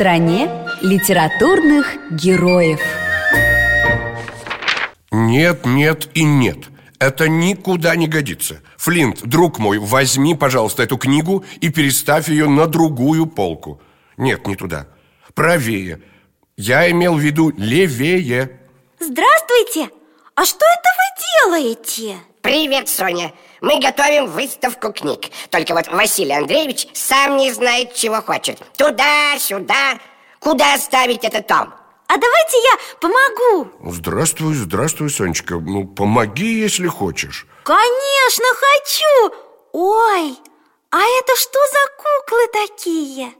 стране литературных героев. Нет, нет и нет. Это никуда не годится. Флинт, друг мой, возьми, пожалуйста, эту книгу и переставь ее на другую полку. Нет, не туда, правее. Я имел в виду левее. Здравствуйте! А что это вы делаете? Привет, Соня. Мы готовим выставку книг. Только вот Василий Андреевич сам не знает, чего хочет. Туда-сюда Куда ставить этот том? А давайте я помогу. Здравствуй, здравствуй, Сонечка. Ну, помоги, если хочешь. Конечно, хочу. Ой, а это что за куклы такие?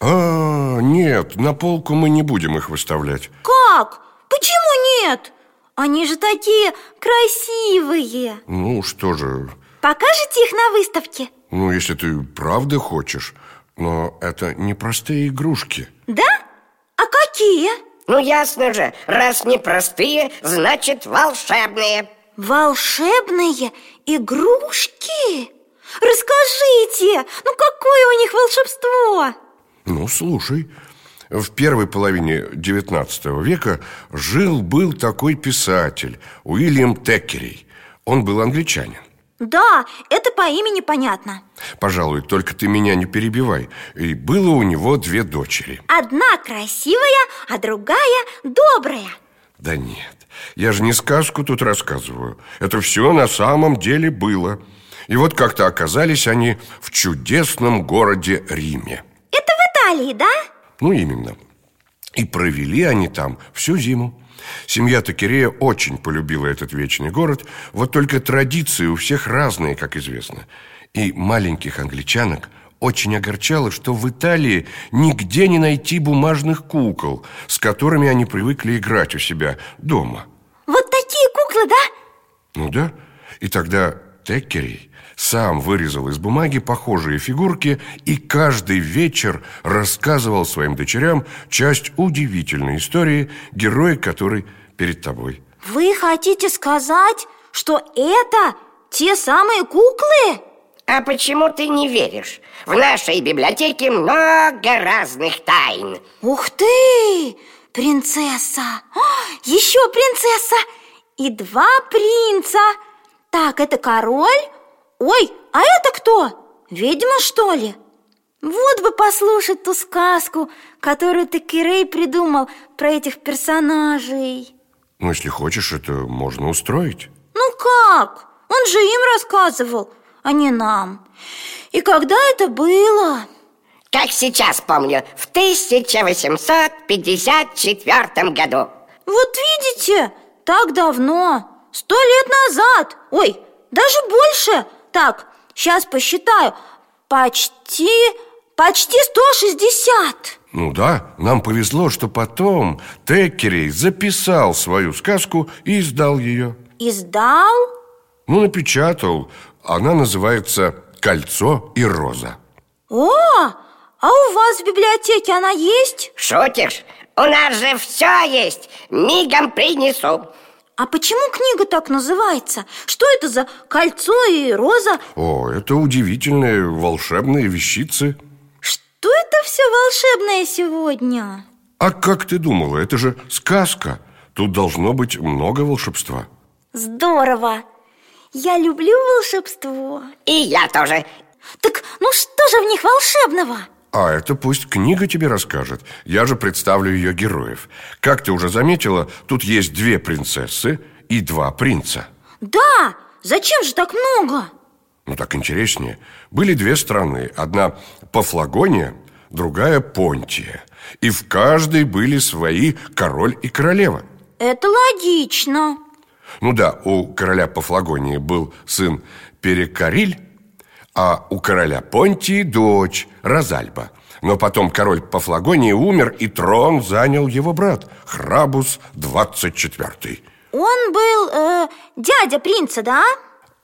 А, нет, на полку мы не будем их выставлять. Как? Почему нет? Они же такие красивые Ну, что же, Покажете их на выставке? ну, если ты правда хочешь Но это не простые игрушки Да? А какие? Ну, ясно же, раз не простые, значит волшебные Волшебные игрушки? Расскажите, ну какое у них волшебство? Ну, слушай, в первой половине XIX века жил-был такой писатель Уильям Теккерей. Он был англичанин. Да, это по имени понятно. Пожалуй, только ты меня не перебивай. И было у него две дочери. Одна красивая, а другая добрая. Да нет, я же не сказку тут рассказываю. Это все на самом деле было. И вот как-то оказались они в чудесном городе Риме. Это в Италии, да? Ну, именно. И провели они там всю зиму. Семья Токерея очень полюбила этот вечный город. Вот только традиции у всех разные, как известно. И маленьких англичанок очень огорчало, что в Италии нигде не найти бумажных кукол С которыми они привыкли играть у себя дома. Вот такие куклы, да? Ну да, и тогда Теккерей сам вырезал из бумаги похожие фигурки и каждый вечер рассказывал своим дочерям часть удивительной истории, героя которой перед тобой. Вы хотите сказать, что это те самые куклы? А почему ты не веришь? В нашей библиотеке много разных тайн Ух ты! Принцесса! А, еще принцесса! И два принца! Так, это король? Ой, а это кто? Ведьма, что ли? Вот бы послушать ту сказку, которую ты, Кирей, придумал про этих персонажей Ну, если хочешь, это можно устроить. Ну как? Он же им рассказывал, а не нам И когда это было? Как сейчас помню, в 1854 году Вот видите, так давно Сто лет назад Ой, даже больше Так, сейчас посчитаю Почти, почти 160 Ну да, нам повезло, что потом Теккерей записал свою сказку и издал ее. Издал? Ну, напечатал. Она называется «Кольцо и роза». О, а у вас в библиотеке она есть? Шутишь? У нас же все есть Мигом принесу А почему книга так называется? Что это за кольцо и роза? О, это удивительные волшебные вещицы. Что это все волшебное сегодня? А как ты думала, это же сказка. Тут должно быть много волшебства. Здорово! Я люблю волшебство И я тоже Так ну что же в них волшебного? А это пусть книга тебе расскажет. Я же представлю ее героев. Как ты уже заметила, тут есть две принцессы и два принца. Да, зачем же так много? Ну, так интереснее. Были две страны. Одна Пафлагония, другая Понтия. И в каждой были свои король и королева. Это логично Ну да, у короля Пафлагонии был сын Перекариль, а у короля Понтии дочь Розальба. Но потом король Пафлагонии умер, и трон занял его брат Храбус 24 Он был э, дядя принца, да?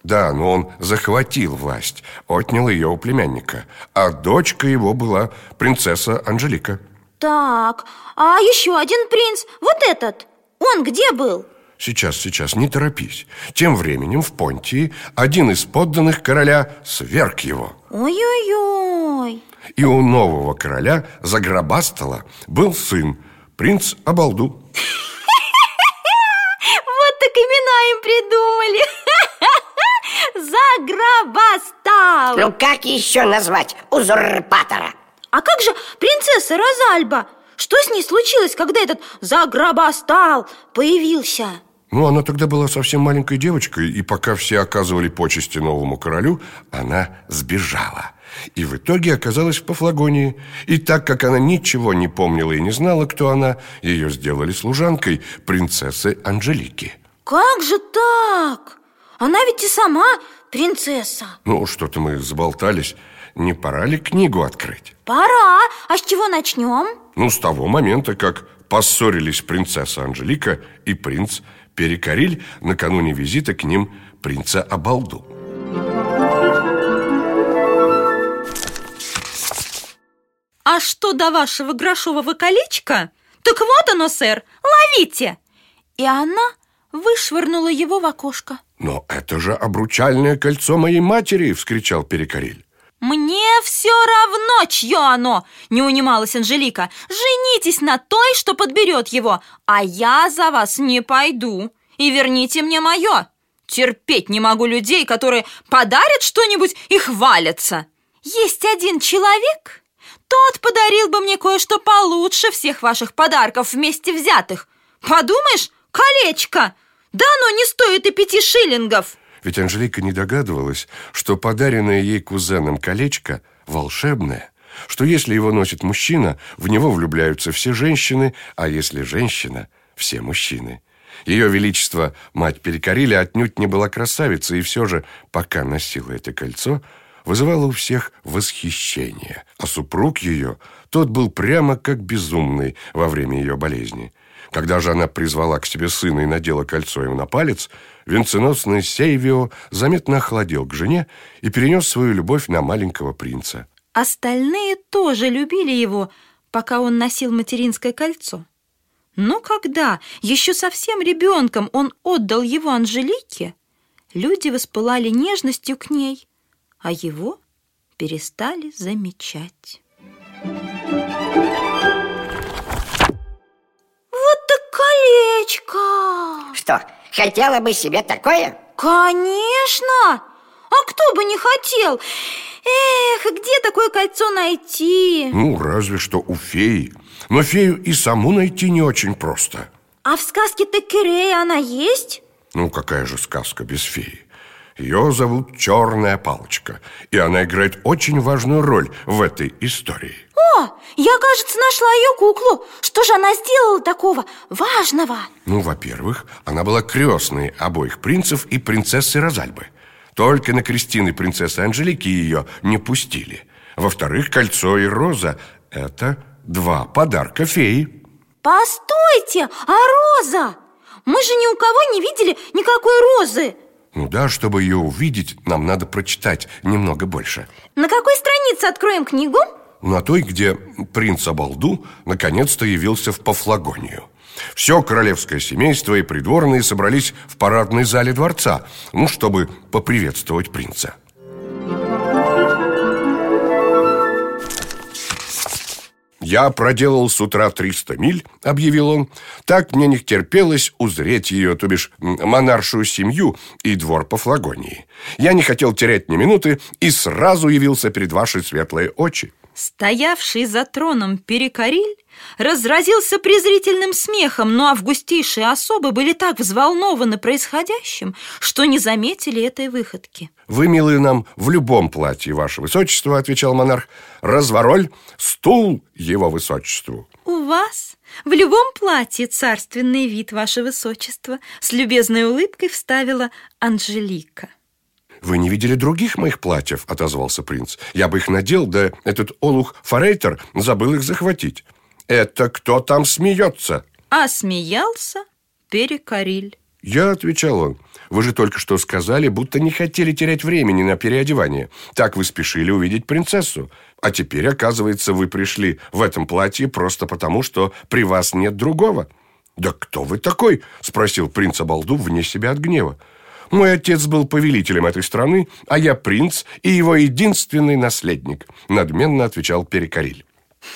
Да, но он захватил власть, отнял ее у племянника А дочка его была принцесса Анжелика Так, а еще один принц, вот этот Он где был? Сейчас, сейчас, не торопись Тем временем в Понтии один из подданных короля сверг его Ой-ой-ой И у нового короля Загробастала был сын, принц Абалду Вот так имена им придумали Загробастал Ну как еще назвать узурпатора? А как же принцесса Розальба? Что с ней случилось, когда этот Загробастал появился? Ну, она тогда была совсем маленькой девочкой И пока все оказывали почести новому королю Она сбежала И в итоге оказалась в Пафлагонии И так как она ничего не помнила и не знала, кто она Ее сделали служанкой принцессы Анжелики Как же так? Она ведь и сама принцесса Ну, что-то мы заболтались Не пора ли книгу открыть? Пора, а с чего начнем? Ну, с того момента, как поссорились принцесса Анжелика и принц Перекориль накануне визита к ним принца Абалду. А что до вашего грошового колечка? Так вот оно, сэр, ловите! И она вышвырнула его в окошко. «Но это же обручальное кольцо моей матери!» – вскричал Перекориль. «Мне все равно, чье оно!» – не унималась Анжелика. «Женитесь на той, что подберет его, а я за вас не пойду. И верните мне мое. Терпеть не могу людей, которые подарят что-нибудь и хвалятся. Есть один человек, тот подарил бы мне кое-что получше всех ваших подарков вместе взятых. Подумаешь, колечко! Да оно не стоит и пяти шиллингов!» Ведь Анжелика не догадывалась, что подаренное ей кузеном колечко волшебное, что если его носит мужчина, в него влюбляются все женщины, а если женщина – все мужчины. Ее Величество, мать Перекориля, отнюдь не была красавицей, и все же, пока носила это кольцо, вызывала у всех восхищение. А супруг ее, тот был прямо как безумный во время ее болезни. Когда же она призвала к себе сына и надела кольцо ему на палец, венценосный Сейвио заметно охладел к жене и перенес свою любовь на маленького принца. Остальные тоже любили его, пока он носил материнское кольцо. Но когда, еще совсем ребенком, он отдал его Анжелике, люди воспылали нежностью к ней, а его перестали замечать. Вот так колечко Что, хотела бы себе такое? Конечно! А кто бы не хотел? Эх, где такое кольцо найти? Ну, разве что у феи. Но фею и саму найти не очень просто. А в сказке Текерея она есть? Ну, какая же сказка без феи? Ее зовут Черная Палочка, и она играет очень важную роль в этой истории. О, я, кажется, нашла ее куклу Что же она сделала такого важного? Ну, во-первых, она была крестной обоих принцев и принцессы Розальбы Только на крестины принцессы Анжелики ее не пустили Во-вторых, кольцо и роза – это два подарка феи Постойте, а роза? Мы же ни у кого не видели никакой розы Ну да, чтобы ее увидеть, нам надо прочитать немного больше На какой странице откроем книгу? на той, где принц Абалду наконец-то явился в Пафлагонию. Все королевское семейство и придворные собрались в парадной зале дворца, ну, чтобы поприветствовать принца. «Я проделал с утра 300 миль», — объявил он. «Так мне не терпелось узреть ее, то бишь монаршую семью и двор по Флагонии. Я не хотел терять ни минуты и сразу явился перед вашей светлые очи». Стоявший за троном Перекориль разразился презрительным смехом, но августейшие особы были так взволнованы происходящим, что не заметили этой выходки. «Вы, милые нам, в любом платье, ваше высочество», — отвечал монарх. «Развороль, стул его высочеству». «У вас в любом платье царственный вид, ваше высочество», с любезной улыбкой вставила Анжелика. «Вы не видели других моих платьев?» – отозвался принц. «Я бы их надел, да этот олух Форейтер забыл их захватить. Это кто там смеется?» А смеялся Перекориль. «Я», – отвечал он, – «вы же только что сказали, будто не хотели терять времени на переодевание. Так вы спешили увидеть принцессу. А теперь, оказывается, вы пришли в этом платье просто потому, что при вас нет другого. «Да кто вы такой?» – спросил принц Абалду вне себя от гнева. «Мой отец был повелителем этой страны, а я принц и его единственный наследник», – надменно отвечал Перекариль.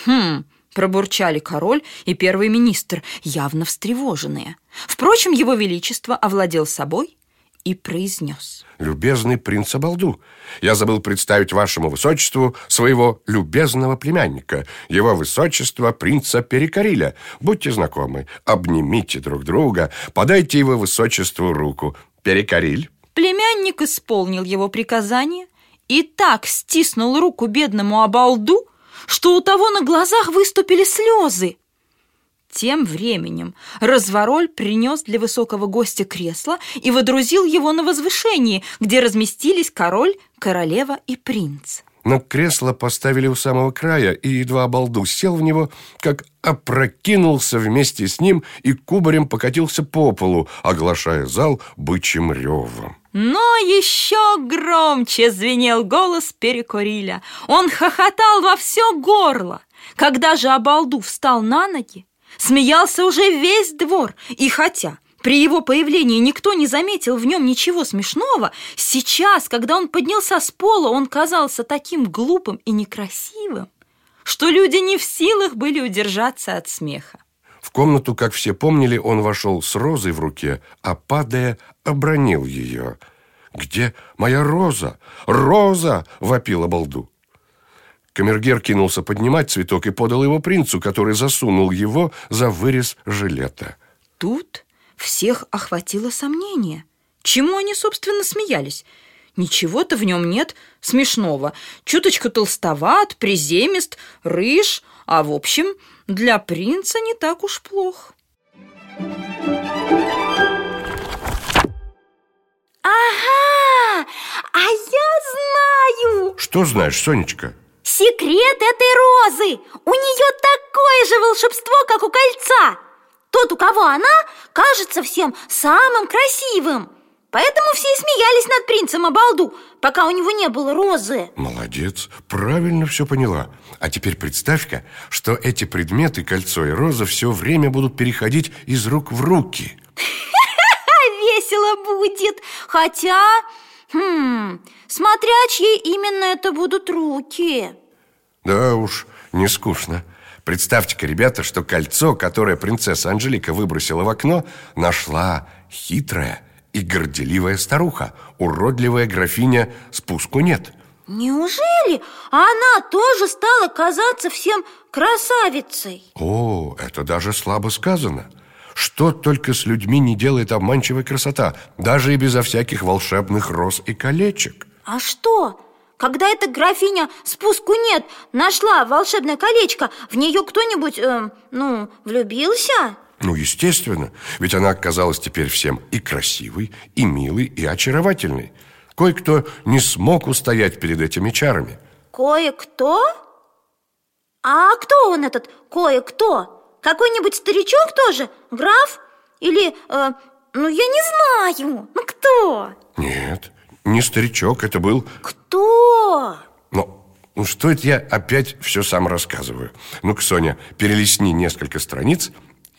«Хм, Пробурчали король и первый министр, явно встревоженные. Впрочем, его величество овладел собой и произнес. «Любезный принц Абалду, я забыл представить вашему высочеству своего любезного племянника, его высочество принца Перекариля. Будьте знакомы, обнимите друг друга, подайте его высочеству руку. Перекариль». Племянник исполнил его приказание и так стиснул руку бедному Абалду, что у того на глазах выступили слезы. Тем временем Развороль принес для высокого гостя кресло и водрузил его на возвышении, где разместились король, королева и принц. Но кресло поставили у самого края, и едва балду сел в него, как опрокинулся вместе с ним и кубарем покатился по полу, оглашая зал бычьим ревом. Но еще громче звенел голос Перекориля. Он хохотал во все горло. Когда же Абалду встал на ноги, смеялся уже весь двор. И хотя при его появлении никто не заметил в нем ничего смешного, сейчас, когда он поднялся с пола, он казался таким глупым и некрасивым, что люди не в силах были удержаться от смеха. В комнату, как все помнили, он вошел с розой в руке, а, падая, обронил ее. «Где моя роза? Роза!» — вопила балду. Камергер кинулся поднимать цветок и подал его принцу, который засунул его за вырез жилета. Тут всех охватило сомнение. Чему они, собственно, смеялись? Ничего-то в нем нет смешного. Чуточку толстоват, приземист, рыж, а в общем, для принца не так уж плох. Ага, а я знаю! Что знаешь, Сонечка? Секрет этой розы! У нее такое же волшебство, как у кольца! Тот, у кого она, кажется всем самым красивым. Поэтому все и смеялись над принцем Абалду, пока у него не было розы. Молодец, правильно все поняла. А теперь представь-ка, что эти предметы, кольцо и роза, все время будут переходить из рук в руки. Весело будет. Хотя, хм, смотря чьи именно это будут руки. Да уж, не скучно. Представьте-ка, ребята, что кольцо, которое принцесса Анжелика выбросила в окно, нашла хитрая и горделивая старуха, уродливая графиня спуску нет. Неужели она тоже стала казаться всем красавицей? О, это даже слабо сказано. Что только с людьми не делает обманчивая красота, даже и безо всяких волшебных роз и колечек. А что? Когда эта графиня спуску нет, нашла волшебное колечко, в нее кто-нибудь, э, ну, влюбился? Ну, естественно, ведь она оказалась теперь всем и красивой, и милой, и очаровательной. Кое-кто не смог устоять перед этими чарами. Кое-кто? А кто он этот кое-кто? Какой-нибудь старичок тоже? Граф? Или, э, ну, я не знаю. Ну, кто? Нет, не старичок, это был... Кто? Но ну что это я опять все сам рассказываю? Ну-ка, Соня, перелистни несколько страниц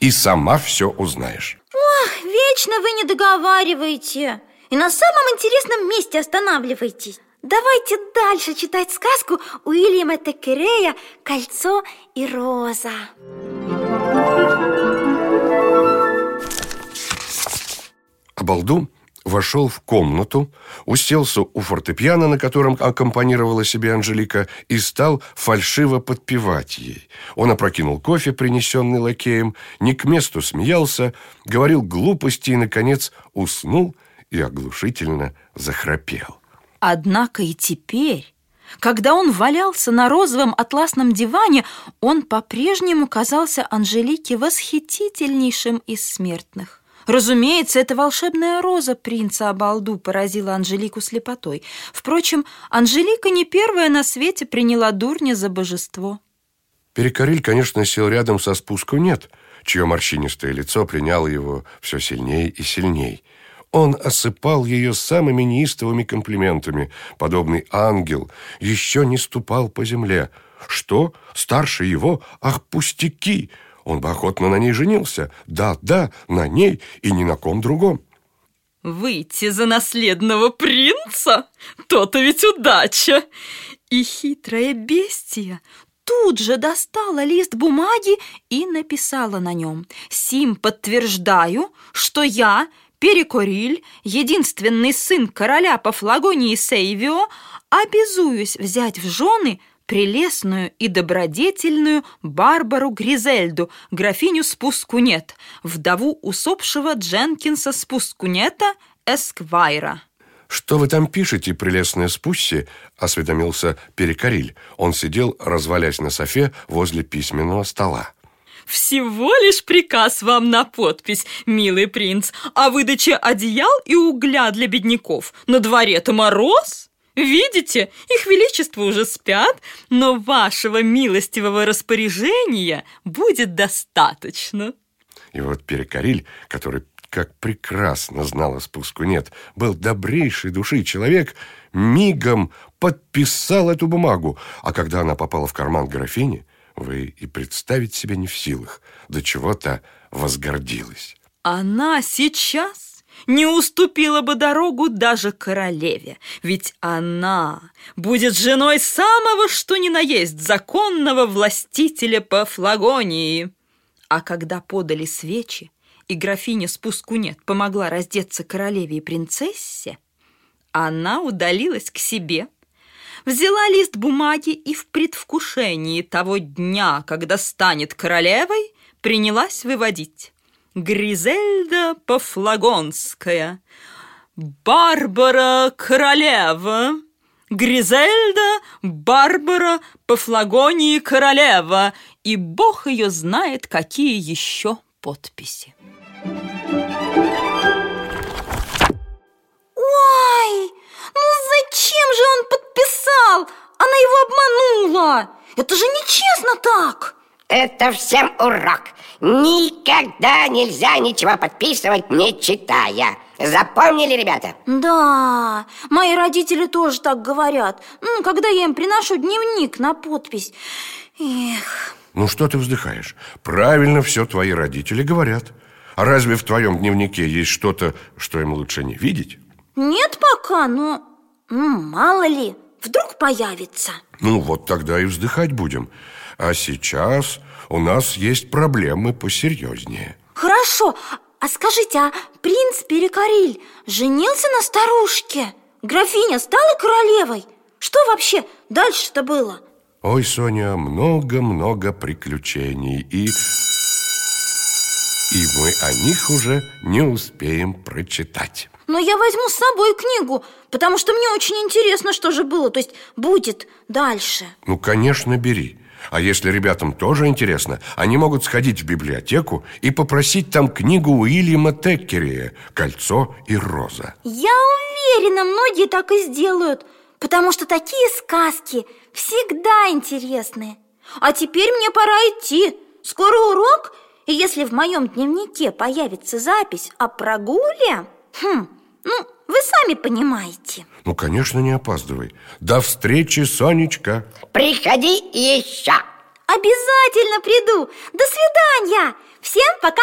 и сама все узнаешь. Ох, вечно вы не договариваете. И на самом интересном месте останавливаетесь. Давайте дальше читать сказку Уильяма Текерея «Кольцо и роза». Обалду вошел в комнату, уселся у фортепиано, на котором аккомпанировала себе Анжелика, и стал фальшиво подпевать ей. Он опрокинул кофе, принесенный лакеем, не к месту смеялся, говорил глупости и, наконец, уснул и оглушительно захрапел. Однако и теперь, когда он валялся на розовом атласном диване, он по-прежнему казался Анжелике восхитительнейшим из смертных. Разумеется, эта волшебная роза принца Абалду поразила Анжелику слепотой. Впрочем, Анжелика не первая на свете приняла дурня за божество. Перекориль, конечно, сел рядом со спуску нет, чье морщинистое лицо приняло его все сильнее и сильнее. Он осыпал ее самыми неистовыми комплиментами. Подобный ангел еще не ступал по земле. Что? Старше его? Ах, пустяки! Он бы охотно на ней женился. Да, да, на ней и ни на ком другом. Выйти за наследного принца? То-то ведь удача! И хитрая бестия тут же достала лист бумаги и написала на нем «Сим подтверждаю, что я, Перекориль, единственный сын короля Пафлагонии Сейвио, обязуюсь взять в жены прелестную и добродетельную Барбару Гризельду, графиню Спускунет, вдову усопшего Дженкинса Спускунета, Эсквайра». «Что вы там пишете, прелестная Спусси?» – осведомился Перекориль. Он сидел, развалясь на софе возле письменного стола. Всего лишь приказ вам на подпись, милый принц, о выдаче одеял и угля для бедняков. На дворе-то мороз. Видите, их величество уже спят, но вашего милостивого распоряжения будет достаточно. И вот Перекориль, который как прекрасно знала спуску нет, был добрейшей души человек, мигом подписал эту бумагу, а когда она попала в карман графини, вы и представить себе не в силах, до чего-то возгордилась. Она сейчас не уступила бы дорогу даже королеве, ведь она будет женой самого что ни на есть законного властителя по флагонии. А когда подали свечи, и графиня спуску нет помогла раздеться королеве и принцессе, она удалилась к себе – взяла лист бумаги и в предвкушении того дня, когда станет королевой, принялась выводить. Гризельда Пофлагонская, Барбара Королева, Гризельда Барбара Пофлагонии Королева, и бог ее знает, какие еще подписи. Ой, ну зачем же он подписал? Она его обманула. Это же нечестно так. Это всем урок. Никогда нельзя ничего подписывать, не читая. Запомнили, ребята? Да, мои родители тоже так говорят. Ну, когда я им приношу дневник на подпись. Эх. Ну что ты вздыхаешь? Правильно все твои родители говорят. А разве в твоем дневнике есть что-то, что им лучше не видеть? Нет пока, но мало ли, вдруг появится Ну вот тогда и вздыхать будем А сейчас у нас есть проблемы посерьезнее Хорошо, а скажите, а принц Перекориль женился на старушке? Графиня стала королевой? Что вообще дальше-то было? Ой, Соня, много-много приключений И... И мы о них уже не успеем прочитать но я возьму с собой книгу, потому что мне очень интересно, что же было, то есть будет дальше. Ну, конечно, бери. А если ребятам тоже интересно, они могут сходить в библиотеку и попросить там книгу Уильяма Теккерия «Кольцо и роза». Я уверена, многие так и сделают, потому что такие сказки всегда интересные. А теперь мне пора идти. Скоро урок, и если в моем дневнике появится запись о прогуле, хм, ну, вы сами понимаете. Ну, конечно, не опаздывай. До встречи, Сонечка. Приходи еще. Обязательно приду. До свидания. Всем пока.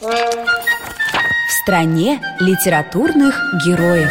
В стране литературных героев